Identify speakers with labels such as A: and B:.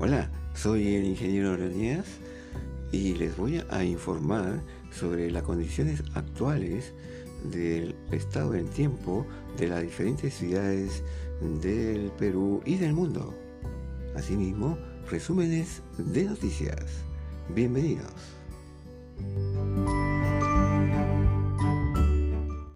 A: Hola, soy el ingeniero Díaz y les voy a informar sobre las condiciones actuales del estado del tiempo de las diferentes ciudades del Perú y del mundo. Asimismo, resúmenes de noticias. Bienvenidos.